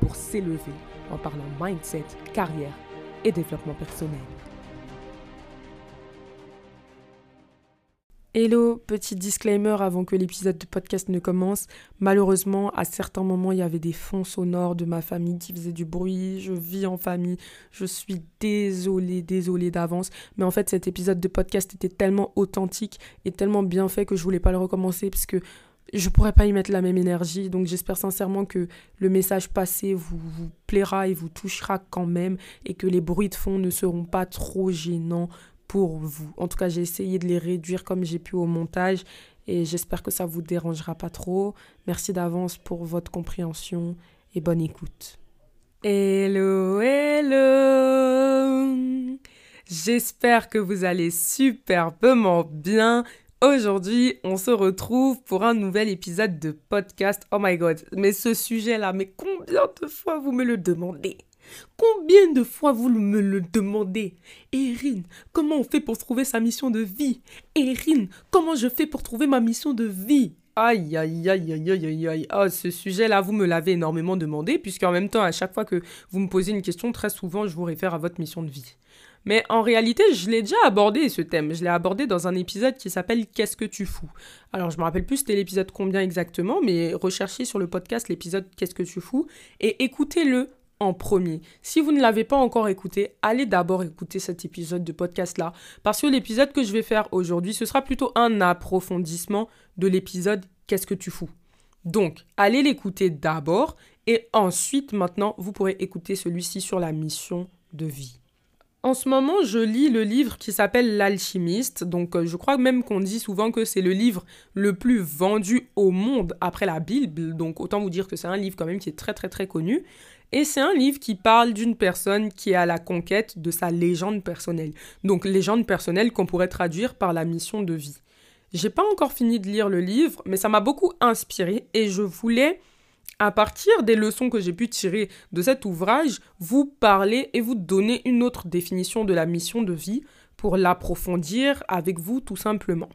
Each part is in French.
pour s'élever en parlant mindset, carrière et développement personnel. Hello, petit disclaimer avant que l'épisode de podcast ne commence. Malheureusement, à certains moments, il y avait des fonds sonores de ma famille qui faisaient du bruit. Je vis en famille. Je suis désolée, désolée d'avance. Mais en fait, cet épisode de podcast était tellement authentique et tellement bien fait que je voulais pas le recommencer parce je pourrais pas y mettre la même énergie. Donc j'espère sincèrement que le message passé vous, plaira et vous touchera quand même et que les bruits de fond ne seront pas trop gênants pour vous. En tout cas, j'ai essayé de les réduire comme j'ai pu au montage et j'espère que ça vous dérangera pas trop. Merci d'avance pour votre compréhension et bonne écoute. Hello, hello. J'espère que vous allez superbement bien. Aujourd'hui, on se retrouve pour un nouvel épisode de podcast. Oh my god, mais ce sujet-là, mais combien de fois vous me le demandez? Combien de fois vous me le demandez? Erin, comment on fait pour trouver sa mission de vie? Erin, comment je fais pour trouver ma mission de vie? Aïe, aïe, aïe, aïe, aïe, aïe, aïe. Ah, ce sujet-là, vous me l'avez énormément demandé, puisqu'en même temps, à chaque fois que vous me posez une question, très souvent, je vous réfère à votre mission de vie. Mais en réalité, je l'ai déjà abordé ce thème. Je l'ai abordé dans un épisode qui s'appelle Qu'est-ce que tu fous? Alors, je me rappelle plus c'était l'épisode combien exactement, mais recherchez sur le podcast l'épisode Qu'est-ce que tu fous et écoutez-le en premier. Si vous ne l'avez pas encore écouté, allez d'abord écouter cet épisode de podcast-là. Parce que l'épisode que je vais faire aujourd'hui, ce sera plutôt un approfondissement de l'épisode Qu'est-ce que tu fous? Donc, allez l'écouter d'abord et ensuite, maintenant, vous pourrez écouter celui-ci sur la mission de vie. En ce moment, je lis le livre qui s'appelle L'alchimiste. Donc, euh, je crois même qu'on dit souvent que c'est le livre le plus vendu au monde après la Bible. Donc, autant vous dire que c'est un livre quand même qui est très très très connu. Et c'est un livre qui parle d'une personne qui est à la conquête de sa légende personnelle. Donc, légende personnelle qu'on pourrait traduire par la mission de vie. J'ai pas encore fini de lire le livre, mais ça m'a beaucoup inspiré et je voulais à partir des leçons que j'ai pu tirer de cet ouvrage, vous parler et vous donner une autre définition de la mission de vie pour l'approfondir avec vous tout simplement.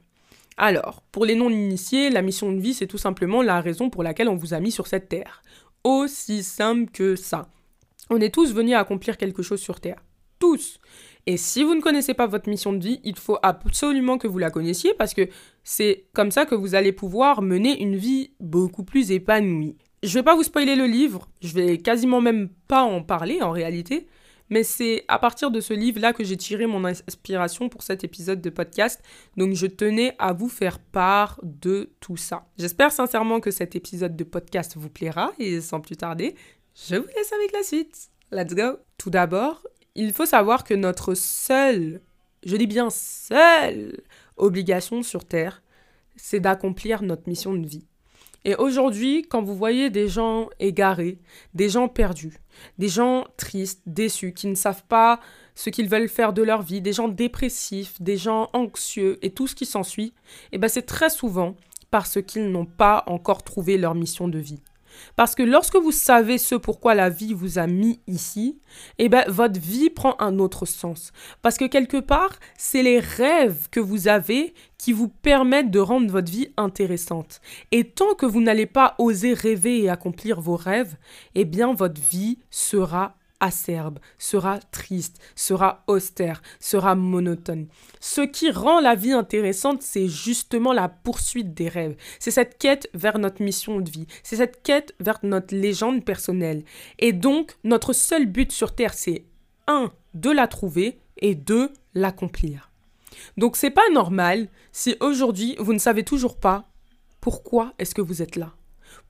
Alors, pour les non-initiés, la mission de vie, c'est tout simplement la raison pour laquelle on vous a mis sur cette terre. Aussi simple que ça. On est tous venus accomplir quelque chose sur terre. Tous. Et si vous ne connaissez pas votre mission de vie, il faut absolument que vous la connaissiez parce que c'est comme ça que vous allez pouvoir mener une vie beaucoup plus épanouie. Je vais pas vous spoiler le livre, je vais quasiment même pas en parler en réalité, mais c'est à partir de ce livre-là que j'ai tiré mon inspiration pour cet épisode de podcast, donc je tenais à vous faire part de tout ça. J'espère sincèrement que cet épisode de podcast vous plaira et sans plus tarder, je vous laisse avec la suite. Let's go. Tout d'abord, il faut savoir que notre seule, je dis bien seule, obligation sur Terre, c'est d'accomplir notre mission de vie. Et aujourd'hui, quand vous voyez des gens égarés, des gens perdus, des gens tristes, déçus, qui ne savent pas ce qu'ils veulent faire de leur vie, des gens dépressifs, des gens anxieux et tout ce qui s'ensuit, eh ben c'est très souvent parce qu'ils n'ont pas encore trouvé leur mission de vie. Parce que lorsque vous savez ce pourquoi la vie vous a mis ici, eh ben, votre vie prend un autre sens. Parce que quelque part, c'est les rêves que vous avez qui vous permettent de rendre votre vie intéressante. Et tant que vous n'allez pas oser rêver et accomplir vos rêves, eh bien, votre vie sera acerbe, sera triste, sera austère, sera monotone. Ce qui rend la vie intéressante, c'est justement la poursuite des rêves. C'est cette quête vers notre mission de vie. C'est cette quête vers notre légende personnelle. Et donc, notre seul but sur Terre, c'est un, de la trouver et deux, l'accomplir. Donc, c'est pas normal si aujourd'hui vous ne savez toujours pas pourquoi est-ce que vous êtes là.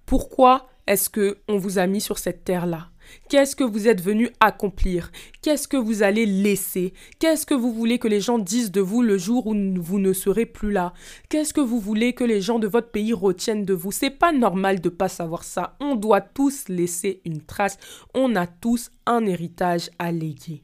Pourquoi est-ce que on vous a mis sur cette terre-là? Qu'est-ce que vous êtes venu accomplir? Qu'est-ce que vous allez laisser? Qu'est-ce que vous voulez que les gens disent de vous le jour où vous ne serez plus là? Qu'est-ce que vous voulez que les gens de votre pays retiennent de vous? C'est pas normal de pas savoir ça. On doit tous laisser une trace. On a tous un héritage à léguer.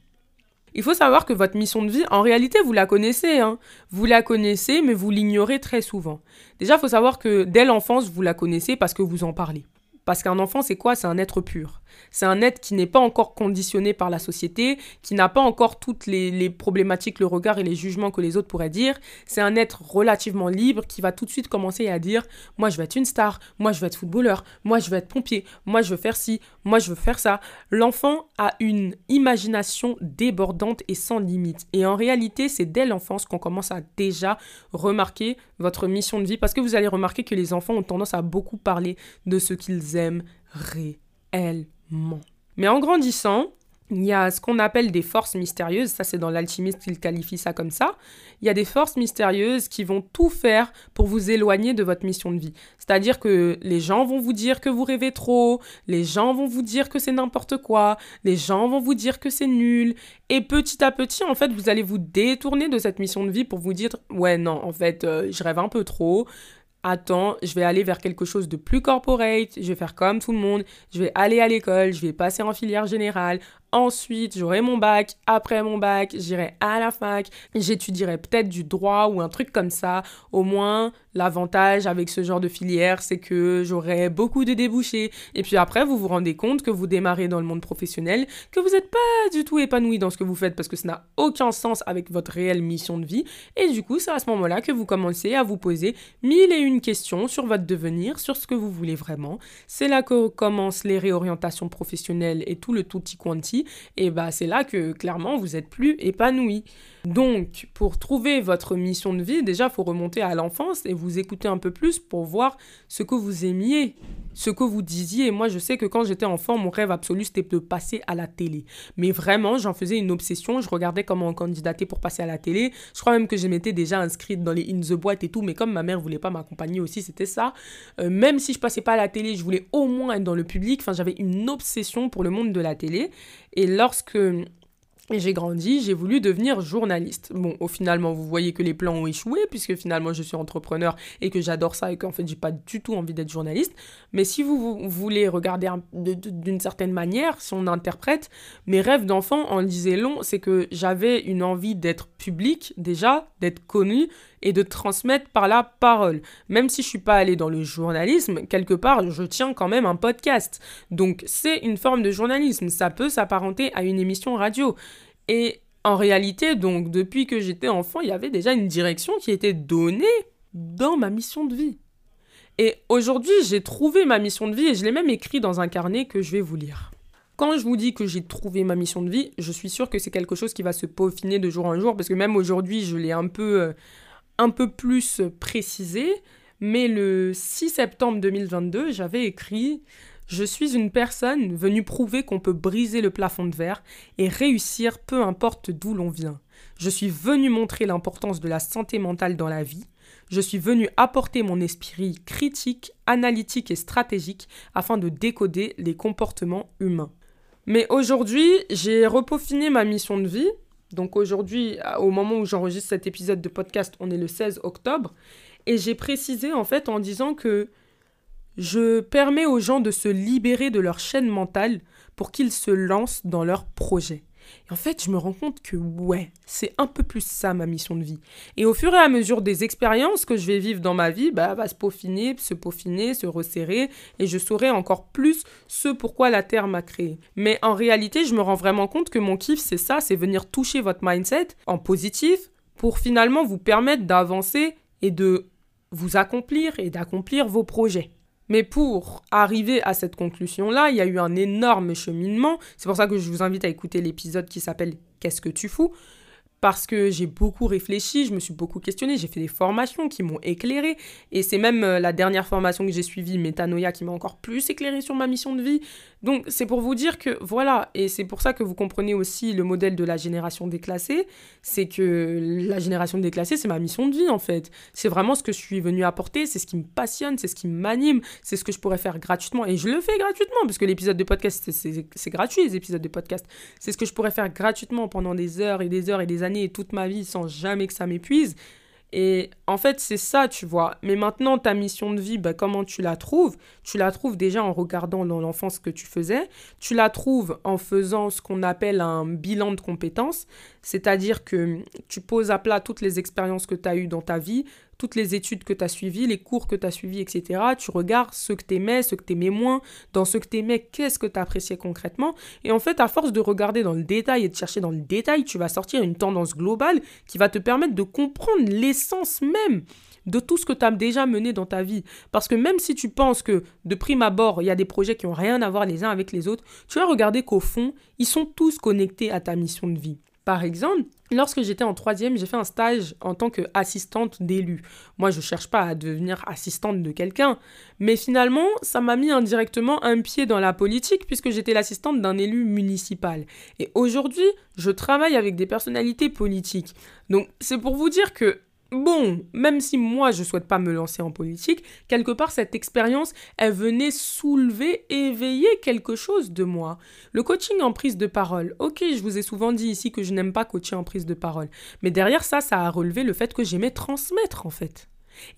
Il faut savoir que votre mission de vie, en réalité, vous la connaissez. Hein. Vous la connaissez, mais vous l'ignorez très souvent. Déjà, il faut savoir que dès l'enfance, vous la connaissez parce que vous en parlez. Parce qu'un enfant, c'est quoi? C'est un être pur. C'est un être qui n'est pas encore conditionné par la société, qui n'a pas encore toutes les, problématiques, le regard et les jugements que les autres pourraient dire. C'est un être relativement libre qui va tout de suite commencer à dire Moi, je veux être une star, moi, je veux être footballeur, moi, je veux être pompier, moi, je veux faire ci, moi, je veux faire ça. L'enfant a une imagination débordante et sans limite. Et en réalité, c'est dès l'enfance qu'on commence à déjà remarquer votre mission de vie parce que vous allez remarquer que les enfants ont tendance à beaucoup parler de ce qu'ils aiment réellement. Mais en grandissant, il y a ce qu'on appelle des forces mystérieuses, ça c'est dans l'alchimiste qu'il qualifie ça comme ça. Il y a des forces mystérieuses qui vont tout faire pour vous éloigner de votre mission de vie. C'est-à-dire que les gens vont vous dire que vous rêvez trop, les gens vont vous dire que c'est n'importe quoi, les gens vont vous dire que c'est nul. Et petit à petit, en fait, vous allez vous détourner de cette mission de vie pour vous dire, ouais non, en fait, euh, je rêve un peu trop, attends, je vais aller vers quelque chose de plus corporate, je vais faire comme tout le monde, je vais aller à l'école, je vais passer en filière générale, Ensuite, j'aurai mon bac. Après mon bac, j'irai à la fac. J'étudierai peut-être du droit ou un truc comme ça. Au moins, l'avantage avec ce genre de filière, c'est que j'aurai beaucoup de débouchés. Et puis après, vous vous rendez compte que vous démarrez dans le monde professionnel, que vous n'êtes pas du tout épanoui dans ce que vous faites parce que ça n'a aucun sens avec votre réelle mission de vie. Et du coup, c'est à ce moment-là que vous commencez à vous poser mille et une questions sur votre devenir, sur ce que vous voulez vraiment. C'est là que commencent les réorientations professionnelles et tout le tutti quanti et bah c'est là que clairement vous êtes plus épanoui. Donc, pour trouver votre mission de vie, déjà, il faut remonter à l'enfance et vous écouter un peu plus pour voir ce que vous aimiez, ce que vous disiez. Moi, je sais que quand j'étais enfant, mon rêve absolu, c'était de passer à la télé. Mais vraiment, j'en faisais une obsession. Je regardais comment candidater pour passer à la télé. Je crois même que je m'étais déjà inscrite dans les In the Boîte et tout. Mais comme ma mère voulait pas m'accompagner aussi, c'était ça. Euh, même si je passais pas à la télé, je voulais au moins être dans le public. Enfin, j'avais une obsession pour le monde de la télé. Et lorsque et j'ai grandi, j'ai voulu devenir journaliste. Bon, au finalement, vous voyez que les plans ont échoué, puisque finalement, je suis entrepreneur et que j'adore ça et qu'en fait, j'ai pas du tout envie d'être journaliste. Mais si vous, voulez regarder d'une certaine manière, si on interprète, mes rêves d'enfant en disaient long, c'est que j'avais une envie d'être public, déjà, d'être connu et de transmettre par la parole. Même si je suis pas allée dans le journalisme, quelque part, je tiens quand même un podcast. Donc, c'est une forme de journalisme. Ça peut s'apparenter à une émission radio. Et en réalité, donc, depuis que j'étais enfant, il y avait déjà une direction qui était donnée dans ma mission de vie. Et aujourd'hui, j'ai trouvé ma mission de vie et je l'ai même écrit dans un carnet que je vais vous lire. Quand je vous dis que j'ai trouvé ma mission de vie, je suis sûre que c'est quelque chose qui va se peaufiner de jour en jour parce que même aujourd'hui, je l'ai un peu euh, un peu plus précisé, mais le 6 septembre 2022, j'avais écrit Je suis une personne venue prouver qu'on peut briser le plafond de verre et réussir peu importe d'où l'on vient. Je suis venu montrer l'importance de la santé mentale dans la vie. Je suis venu apporter mon esprit critique, analytique et stratégique afin de décoder les comportements humains. Mais aujourd'hui, j'ai repaufiné ma mission de vie donc aujourd'hui, au moment où j'enregistre cet épisode de podcast, on est le 16 octobre. Et j'ai précisé en fait en disant que je permets aux gens de se libérer de leur chaîne mentale pour qu'ils se lancent dans leurs projets. Et en fait, je me rends compte que ouais, c'est un peu plus ça ma mission de vie. Et au fur et à mesure des expériences que je vais vivre dans ma vie, bah, va se peaufiner, se peaufiner, se resserrer, et je saurai encore plus ce pourquoi la Terre m'a créé. Mais en réalité, je me rends vraiment compte que mon kiff, c'est ça, c'est venir toucher votre mindset en positif pour finalement vous permettre d'avancer et de vous accomplir et d'accomplir vos projets. Mais pour arriver à cette conclusion-là, il y a eu un énorme cheminement. C'est pour ça que je vous invite à écouter l'épisode qui s'appelle Qu'est-ce que tu fous? Parce que j'ai beaucoup réfléchi, je me suis beaucoup questionné, j'ai fait des formations qui m'ont éclairé et c'est même euh, la dernière formation que j'ai suivie, Metanoia, qui m'a encore plus éclairé sur ma mission de vie. Donc c'est pour vous dire que voilà, et c'est pour ça que vous comprenez aussi le modèle de la génération déclassée, c'est que la génération déclassée, c'est ma mission de vie en fait. C'est vraiment ce que je suis venu apporter, c'est ce qui me passionne, c'est ce qui m'anime, c'est ce que je pourrais faire gratuitement et je le fais gratuitement parce que l'épisode de podcast, c'est gratuit les épisodes de podcast. C'est ce que je pourrais faire gratuitement pendant des heures et des heures et des années et toute ma vie sans jamais que ça m'épuise. Et en fait, c'est ça, tu vois. Mais maintenant, ta mission de vie, bah, comment tu la trouves? Tu la trouves déjà en regardant dans l'enfance ce que tu faisais. Tu la trouves en faisant ce qu'on appelle un bilan de compétences. C'est-à-dire que tu poses à plat toutes les expériences que tu as eues dans ta vie, toutes les études que tu as suivies, les cours que tu as suivis, etc. Tu regardes ce que tu aimais, ce que tu aimais moins. Dans ce que tu aimais, qu'est-ce que tu appréciais concrètement Et en fait, à force de regarder dans le détail et de chercher dans le détail, tu vas sortir une tendance globale qui va te permettre de comprendre l'essence même de tout ce que tu as déjà mené dans ta vie. Parce que même si tu penses que de prime abord, il y a des projets qui n'ont rien à voir les uns avec les autres, tu vas regarder qu'au fond, ils sont tous connectés à ta mission de vie. Par exemple, lorsque j'étais en troisième, j'ai fait un stage en tant qu'assistante d'élu. Moi, je ne cherche pas à devenir assistante de quelqu'un, mais finalement, ça m'a mis indirectement un pied dans la politique puisque j'étais l'assistante d'un élu municipal. Et aujourd'hui, je travaille avec des personnalités politiques. Donc, c'est pour vous dire que Bon, même si moi je souhaite pas me lancer en politique, quelque part cette expérience, elle venait soulever, éveiller quelque chose de moi. Le coaching en prise de parole. Ok, je vous ai souvent dit ici que je n'aime pas coacher en prise de parole. Mais derrière ça, ça a relevé le fait que j'aimais transmettre en fait.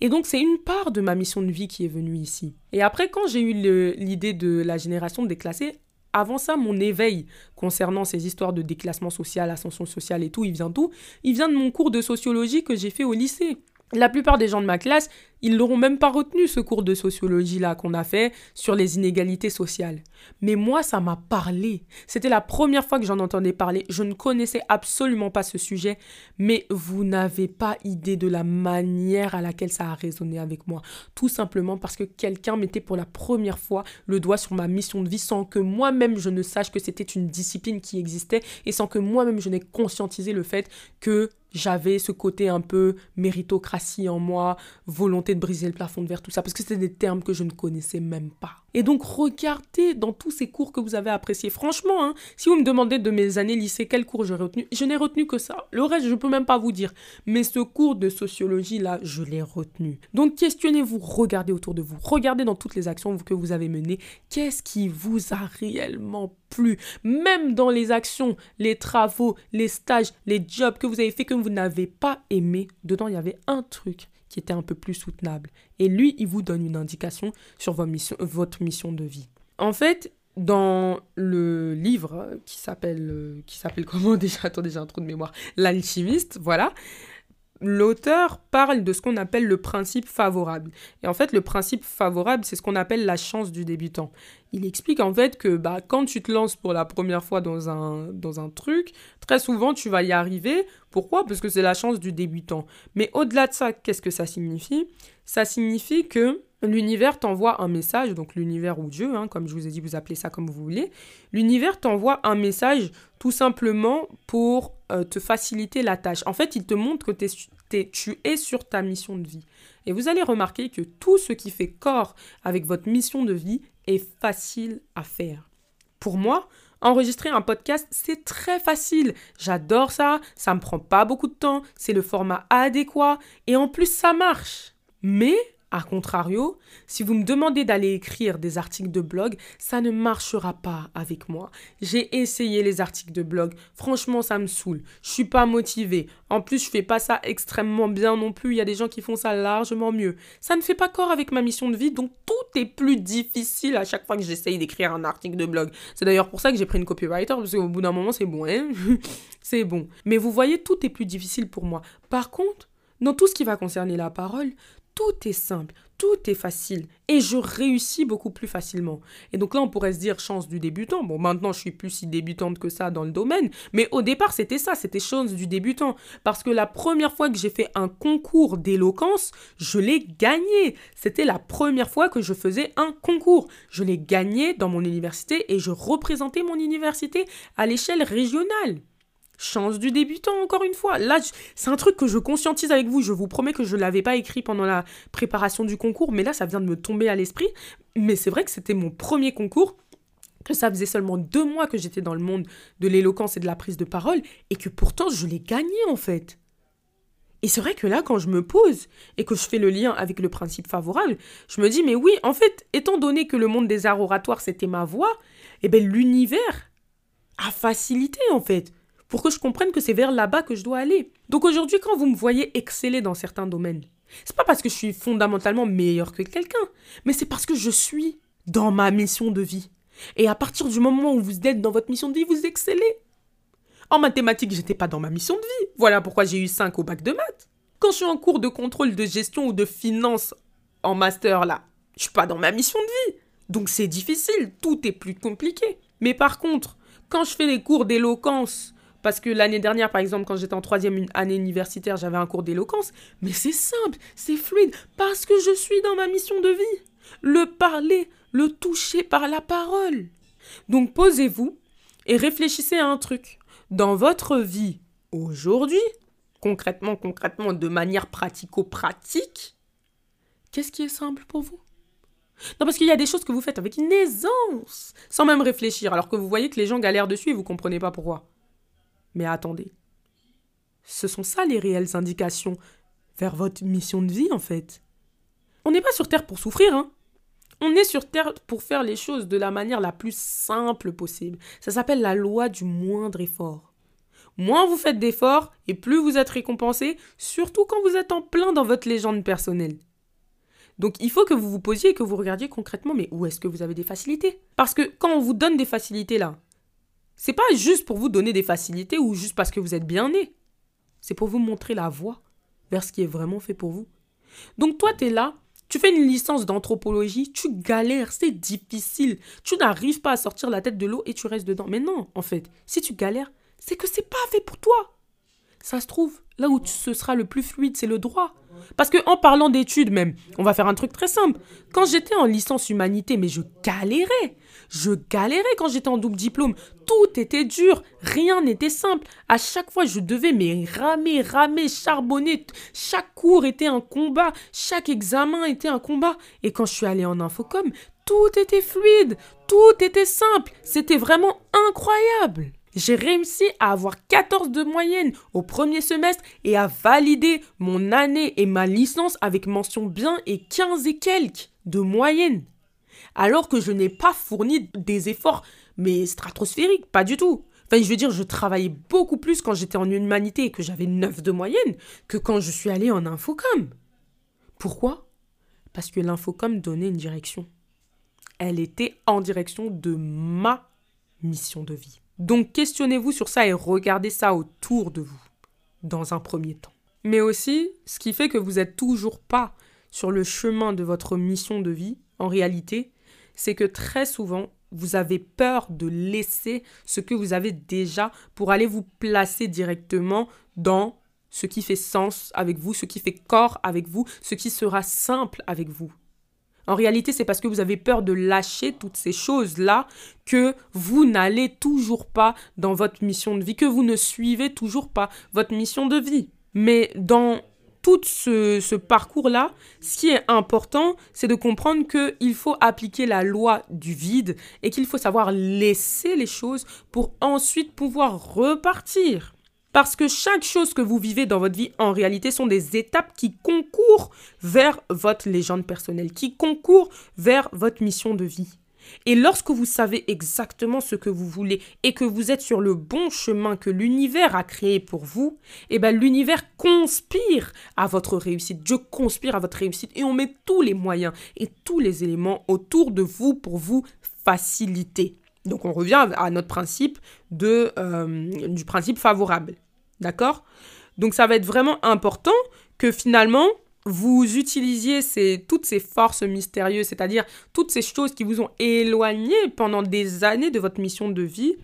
Et donc c'est une part de ma mission de vie qui est venue ici. Et après, quand j'ai eu l'idée de la génération déclassée, avant ça, mon éveil concernant ces histoires de déclassement social, ascension sociale et tout, il vient d'où? Il vient de mon cours de sociologie que j'ai fait au lycée. La plupart des gens de ma classe, ils n'auront même pas retenu ce cours de sociologie-là qu'on a fait sur les inégalités sociales. Mais moi, ça m'a parlé. C'était la première fois que j'en entendais parler. Je ne connaissais absolument pas ce sujet, mais vous n'avez pas idée de la manière à laquelle ça a résonné avec moi. Tout simplement parce que quelqu'un mettait pour la première fois le doigt sur ma mission de vie sans que moi-même je ne sache que c'était une discipline qui existait et sans que moi-même je n'ai conscientisé le fait que j'avais ce côté un peu méritocratie en moi, volonté de briser le plafond de verre, tout ça, parce que c'était des termes que je ne connaissais même pas. Et donc regardez dans tous ces cours que vous avez appréciés. Franchement, hein, si vous me demandez de mes années lycée quel cours j'ai retenu, je n'ai retenu que ça. Le reste, je ne peux même pas vous dire. Mais ce cours de sociologie là, je l'ai retenu. Donc questionnez-vous, regardez autour de vous, regardez dans toutes les actions que vous avez menées, qu'est-ce qui vous a réellement plu, même dans les actions, les travaux, les stages, les jobs que vous avez fait que vous n'avez pas aimé. Dedans, il y avait un truc qui était un peu plus soutenable. Et lui, il vous donne une indication sur votre mission, de vie. En fait, dans le livre qui s'appelle euh, qui s'appelle comment déjà? Attendez j'ai un trou de mémoire l'alchimiste voilà l'auteur parle de ce qu'on appelle le principe favorable. Et en fait, le principe favorable, c'est ce qu'on appelle la chance du débutant. Il explique en fait que bah, quand tu te lances pour la première fois dans un, dans un truc, très souvent tu vas y arriver. Pourquoi? Parce que c'est la chance du débutant. Mais au-delà de ça, qu'est-ce que ça signifie? Ça signifie que l'univers t'envoie un message, donc l'univers ou Dieu, hein, comme je vous ai dit, vous appelez ça comme vous voulez. L'univers t'envoie un message tout simplement pour euh, te faciliter la tâche. En fait, il te montre que tu es sur ta mission de vie. Et vous allez remarquer que tout ce qui fait corps avec votre mission de vie est facile à faire. Pour moi, enregistrer un podcast, c'est très facile. J'adore ça, ça me prend pas beaucoup de temps, c'est le format adéquat et en plus ça marche. Mais a contrario, si vous me demandez d'aller écrire des articles de blog, ça ne marchera pas avec moi. J'ai essayé les articles de blog, franchement ça me saoule. Je suis pas motivée. En plus, je fais pas ça extrêmement bien non plus, il y a des gens qui font ça largement mieux. Ça ne fait pas corps avec ma mission de vie, donc tout est plus difficile à chaque fois que j'essaye d'écrire un article de blog. C'est d'ailleurs pour ça que j'ai pris une copywriter parce qu'au bout d'un moment, c'est bon, hein C'est bon. Mais vous voyez, tout est plus difficile pour moi. Par contre, dans tout ce qui va concerner la parole, tout est simple, tout est facile et je réussis beaucoup plus facilement. Et donc là, on pourrait se dire chance du débutant. Bon, maintenant, je suis plus si débutante que ça dans le domaine, mais au départ, c'était ça, c'était chance du débutant. Parce que la première fois que j'ai fait un concours d'éloquence, je l'ai gagné. C'était la première fois que je faisais un concours. Je l'ai gagné dans mon université et je représentais mon université à l'échelle régionale. Chance du débutant, encore une fois. Là, c'est un truc que je conscientise avec vous. Je vous promets que je ne l'avais pas écrit pendant la préparation du concours, mais là, ça vient de me tomber à l'esprit. Mais c'est vrai que c'était mon premier concours, que ça faisait seulement deux mois que j'étais dans le monde de l'éloquence et de la prise de parole, et que pourtant, je l'ai gagné, en fait. Et c'est vrai que là, quand je me pose et que je fais le lien avec le principe favorable, je me dis, mais oui, en fait, étant donné que le monde des arts oratoires, c'était ma voix, eh bien, l'univers a facilité, en fait pour que je comprenne que c'est vers là-bas que je dois aller. Donc aujourd'hui, quand vous me voyez exceller dans certains domaines, c'est pas parce que je suis fondamentalement meilleur que quelqu'un, mais c'est parce que je suis dans ma mission de vie. Et à partir du moment où vous êtes dans votre mission de vie, vous excellez. En mathématiques, j'étais pas dans ma mission de vie. Voilà pourquoi j'ai eu 5 au bac de maths. Quand je suis en cours de contrôle de gestion ou de finance en master là, je suis pas dans ma mission de vie. Donc c'est difficile, tout est plus compliqué. Mais par contre, quand je fais les cours d'éloquence parce que l'année dernière, par exemple, quand j'étais en troisième année universitaire, j'avais un cours d'éloquence. Mais c'est simple, c'est fluide, parce que je suis dans ma mission de vie. Le parler, le toucher par la parole. Donc posez-vous et réfléchissez à un truc. Dans votre vie aujourd'hui, concrètement, concrètement, de manière pratico-pratique, qu'est-ce qui est simple pour vous? Non, parce qu'il y a des choses que vous faites avec une aisance, sans même réfléchir, alors que vous voyez que les gens galèrent dessus et vous comprenez pas pourquoi. Mais attendez. Ce sont ça les réelles indications vers votre mission de vie, en fait. On n'est pas sur Terre pour souffrir, hein. On est sur Terre pour faire les choses de la manière la plus simple possible. Ça s'appelle la loi du moindre effort. Moins vous faites d'efforts et plus vous êtes récompensé, surtout quand vous êtes en plein dans votre légende personnelle. Donc il faut que vous vous posiez et que vous regardiez concrètement, mais où est-ce que vous avez des facilités? Parce que quand on vous donne des facilités là, c'est pas juste pour vous donner des facilités ou juste parce que vous êtes bien né. C'est pour vous montrer la voie vers ce qui est vraiment fait pour vous. Donc toi, tu es là, tu fais une licence d'anthropologie, tu galères, c'est difficile. Tu n'arrives pas à sortir la tête de l'eau et tu restes dedans. Mais non, en fait, si tu galères, c'est que c'est pas fait pour toi. Ça se trouve, là où ce sera le plus fluide, c'est le droit. Parce que en parlant d'études même, on va faire un truc très simple. Quand j'étais en licence humanité, mais je galérais. Je galérais quand j'étais en double diplôme. Tout était dur, rien n'était simple. À chaque fois, je devais me ramer, ramer, charbonner. Chaque cours était un combat, chaque examen était un combat. Et quand je suis allée en infocom, tout était fluide, tout était simple. C'était vraiment incroyable. J'ai réussi à avoir 14 de moyenne au premier semestre et à valider mon année et ma licence avec mention bien et 15 et quelques de moyenne. Alors que je n'ai pas fourni des efforts, mais stratosphériques, pas du tout. Enfin, je veux dire, je travaillais beaucoup plus quand j'étais en humanité et que j'avais 9 de moyenne que quand je suis allé en infocom. Pourquoi? Parce que l'infocom donnait une direction. Elle était en direction de ma mission de vie. Donc questionnez-vous sur ça et regardez ça autour de vous, dans un premier temps. Mais aussi, ce qui fait que vous n'êtes toujours pas sur le chemin de votre mission de vie, en réalité, c'est que très souvent, vous avez peur de laisser ce que vous avez déjà pour aller vous placer directement dans ce qui fait sens avec vous, ce qui fait corps avec vous, ce qui sera simple avec vous. En réalité, c'est parce que vous avez peur de lâcher toutes ces choses-là que vous n'allez toujours pas dans votre mission de vie, que vous ne suivez toujours pas votre mission de vie. Mais dans tout ce, parcours-là, ce qui est important, c'est de comprendre qu'il faut appliquer la loi du vide et qu'il faut savoir laisser les choses pour ensuite pouvoir repartir. Parce que chaque chose que vous vivez dans votre vie, en réalité, sont des étapes qui concourent vers votre légende personnelle, qui concourent vers votre mission de vie. Et lorsque vous savez exactement ce que vous voulez et que vous êtes sur le bon chemin que l'univers a créé pour vous, eh ben l'univers conspire à votre réussite. Dieu conspire à votre réussite et on met tous les moyens et tous les éléments autour de vous pour vous faciliter. Donc on revient à notre principe de, euh, du principe favorable. D'accord? Donc ça va être vraiment important que finalement vous utilisiez ces, toutes ces forces mystérieuses, c'est-à-dire toutes ces choses qui vous ont éloigné pendant des années de votre mission de vie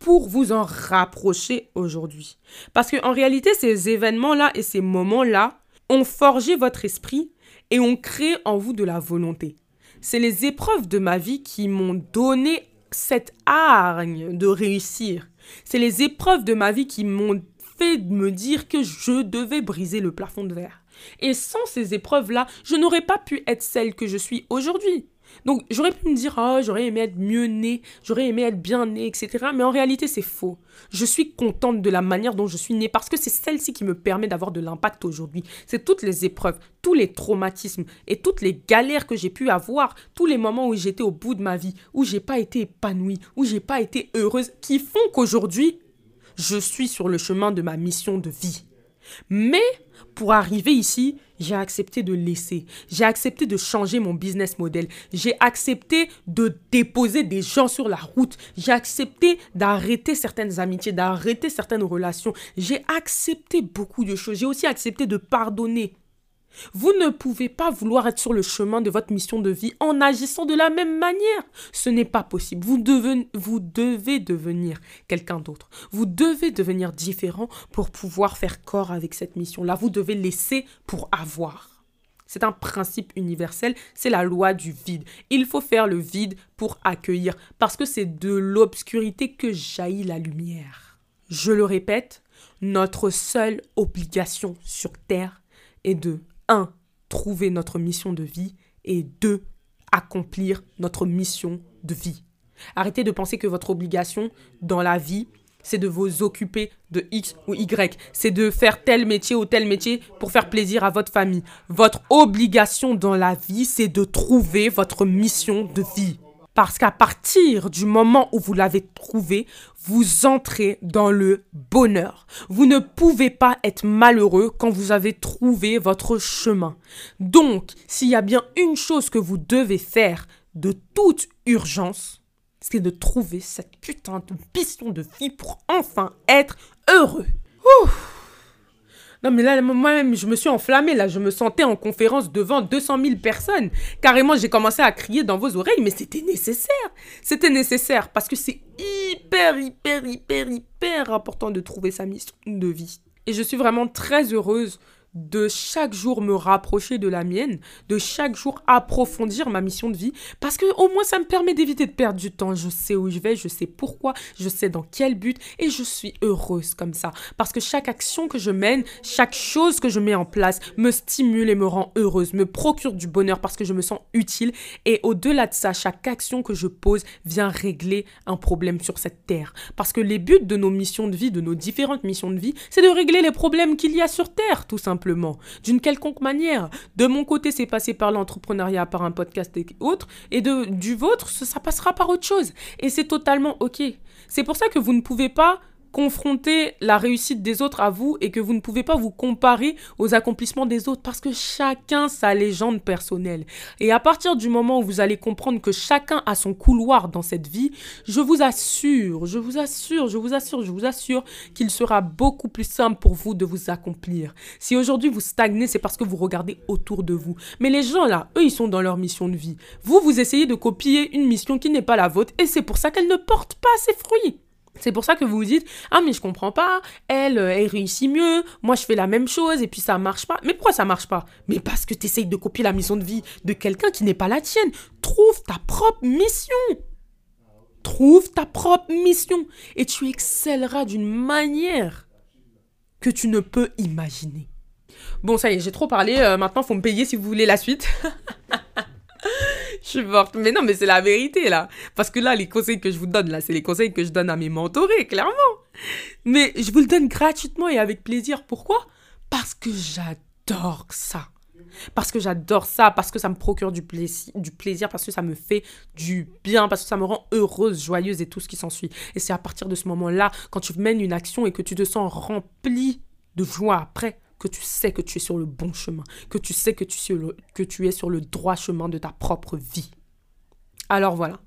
pour vous en rapprocher aujourd'hui. Parce qu'en réalité, ces événements-là et ces moments-là ont forgé votre esprit et ont créé en vous de la volonté. C'est les épreuves de ma vie qui m'ont donné cette hargne de réussir. C'est les épreuves de ma vie qui m'ont fait me dire que je devais briser le plafond de verre. Et sans ces épreuves-là, je n'aurais pas pu être celle que je suis aujourd'hui. Donc j'aurais pu me dire, oh, j'aurais aimé être mieux née, j'aurais aimé être bien née, etc. Mais en réalité, c'est faux. Je suis contente de la manière dont je suis née parce que c'est celle-ci qui me permet d'avoir de l'impact aujourd'hui. C'est toutes les épreuves, tous les traumatismes et toutes les galères que j'ai pu avoir, tous les moments où j'étais au bout de ma vie, où j'ai pas été épanouie, où j'ai pas été heureuse, qui font qu'aujourd'hui, je suis sur le chemin de ma mission de vie. Mais pour arriver ici, j'ai accepté de laisser. J'ai accepté de changer mon business model. J'ai accepté de déposer des gens sur la route. J'ai accepté d'arrêter certaines amitiés, d'arrêter certaines relations. J'ai accepté beaucoup de choses. J'ai aussi accepté de pardonner. Vous ne pouvez pas vouloir être sur le chemin de votre mission de vie en agissant de la même manière. Ce n'est pas possible. Vous devez, vous devez devenir quelqu'un d'autre. Vous devez devenir différent pour pouvoir faire corps avec cette mission-là. Vous devez laisser pour avoir. C'est un principe universel, c'est la loi du vide. Il faut faire le vide pour accueillir, parce que c'est de l'obscurité que jaillit la lumière. Je le répète, notre seule obligation sur Terre est de 1. Trouver notre mission de vie et 2. Accomplir notre mission de vie. Arrêtez de penser que votre obligation dans la vie, c'est de vous occuper de X ou Y. C'est de faire tel métier ou tel métier pour faire plaisir à votre famille. Votre obligation dans la vie, c'est de trouver votre mission de vie. Parce qu'à partir du moment où vous l'avez trouvé, vous entrez dans le bonheur. Vous ne pouvez pas être malheureux quand vous avez trouvé votre chemin. Donc, s'il y a bien une chose que vous devez faire de toute urgence, c'est de trouver cette putain de piston de vie pour enfin être heureux. Non, mais là, moi-même, je me suis enflammée. Là, je me sentais en conférence devant 200 000 personnes. Carrément, j'ai commencé à crier dans vos oreilles, mais c'était nécessaire. C'était nécessaire parce que c'est hyper, hyper, hyper, hyper important de trouver sa mission de vie. Et je suis vraiment très heureuse de chaque jour me rapprocher de la mienne, de chaque jour approfondir ma mission de vie, parce que au moins ça me permet d'éviter de perdre du temps. Je sais où je vais, je sais pourquoi, je sais dans quel but, et je suis heureuse comme ça, parce que chaque action que je mène, chaque chose que je mets en place me stimule et me rend heureuse, me procure du bonheur parce que je me sens utile, et au-delà de ça, chaque action que je pose vient régler un problème sur cette terre, parce que les buts de nos missions de vie, de nos différentes missions de vie, c'est de régler les problèmes qu'il y a sur terre, tout simplement d'une quelconque manière. De mon côté, c'est passé par l'entrepreneuriat, par un podcast et autres, et de, du vôtre, ça passera par autre chose. Et c'est totalement OK. C'est pour ça que vous ne pouvez pas confronter la réussite des autres à vous et que vous ne pouvez pas vous comparer aux accomplissements des autres parce que chacun sa légende personnelle. Et à partir du moment où vous allez comprendre que chacun a son couloir dans cette vie, je vous assure, je vous assure, je vous assure, je vous assure qu'il sera beaucoup plus simple pour vous de vous accomplir. Si aujourd'hui vous stagnez, c'est parce que vous regardez autour de vous. Mais les gens là, eux, ils sont dans leur mission de vie. Vous, vous essayez de copier une mission qui n'est pas la vôtre et c'est pour ça qu'elle ne porte pas ses fruits. C'est pour ça que vous vous dites ah mais je comprends pas, elle euh, elle réussit mieux, moi je fais la même chose et puis ça marche pas. Mais pourquoi ça marche pas? Mais parce que tu essayes de copier la mission de vie de quelqu'un qui n'est pas la tienne. Trouve ta propre mission. Trouve ta propre mission et tu excelleras d'une manière que tu ne peux imaginer. Bon, ça y est, j'ai trop parlé. Euh, maintenant, faut me payer si vous voulez la suite. je suis morte. Mais non, mais c'est la vérité, là. Parce que là, les conseils que je vous donne, là, c'est les conseils que je donne à mes mentorés, clairement. Mais je vous le donne gratuitement et avec plaisir. Pourquoi? Parce que j'adore ça. Parce que j'adore ça, parce que ça me procure du, plaisir, du plaisir, parce que ça me fait du bien, parce que ça me rend heureuse, joyeuse et tout ce qui s'ensuit. Et c'est à partir de ce moment-là, quand tu mènes une action et que tu te sens rempli de joie après, que tu sais que tu es sur le bon chemin, que tu sais que tu, es sur le droit chemin de ta propre vie. Alors voilà.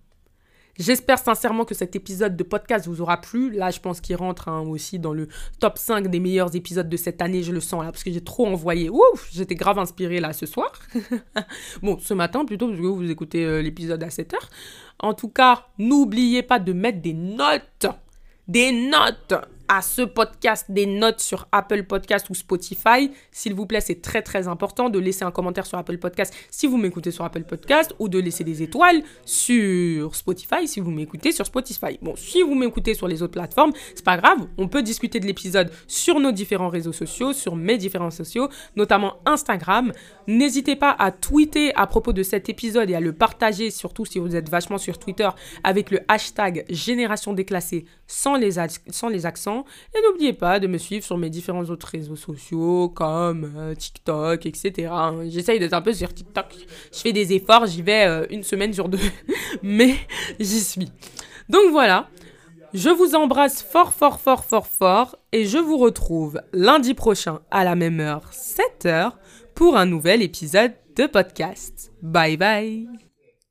J'espère sincèrement que cet épisode de podcast vous aura plu. Là, je pense qu'il rentre hein, aussi dans le top 5 des meilleurs épisodes de cette année. Je le sens là, parce que j'ai trop envoyé. Ouf, j'étais grave inspirée là ce soir. bon, ce matin plutôt, parce que vous écoutez euh, l'épisode à 7 heures. En tout cas, n'oubliez pas de mettre des notes. Des notes à ce podcast des notes sur Apple Podcast ou Spotify. S'il vous plaît, c'est très très important de laisser un commentaire sur Apple Podcast si vous m'écoutez sur Apple Podcast ou de laisser des étoiles sur Spotify si vous m'écoutez sur Spotify. Bon, si vous m'écoutez sur les autres plateformes, c'est pas grave, on peut discuter de l'épisode sur nos différents réseaux sociaux, sur mes différents sociaux, notamment Instagram. N'hésitez pas à tweeter à propos de cet épisode et à le partager, surtout si vous êtes vachement sur Twitter, avec le hashtag Génération déclassée sans les, sans les accents. Et n'oubliez pas de me suivre sur mes différents autres réseaux sociaux comme euh, TikTok, etc. J'essaye d'être un peu sur TikTok. Je fais des efforts, j'y vais euh, une semaine sur deux, mais j'y suis. Donc voilà. Je vous embrasse fort, fort, fort, fort, fort et je vous retrouve lundi prochain à la même heure, 7h, pour un nouvel épisode de podcast. Bye bye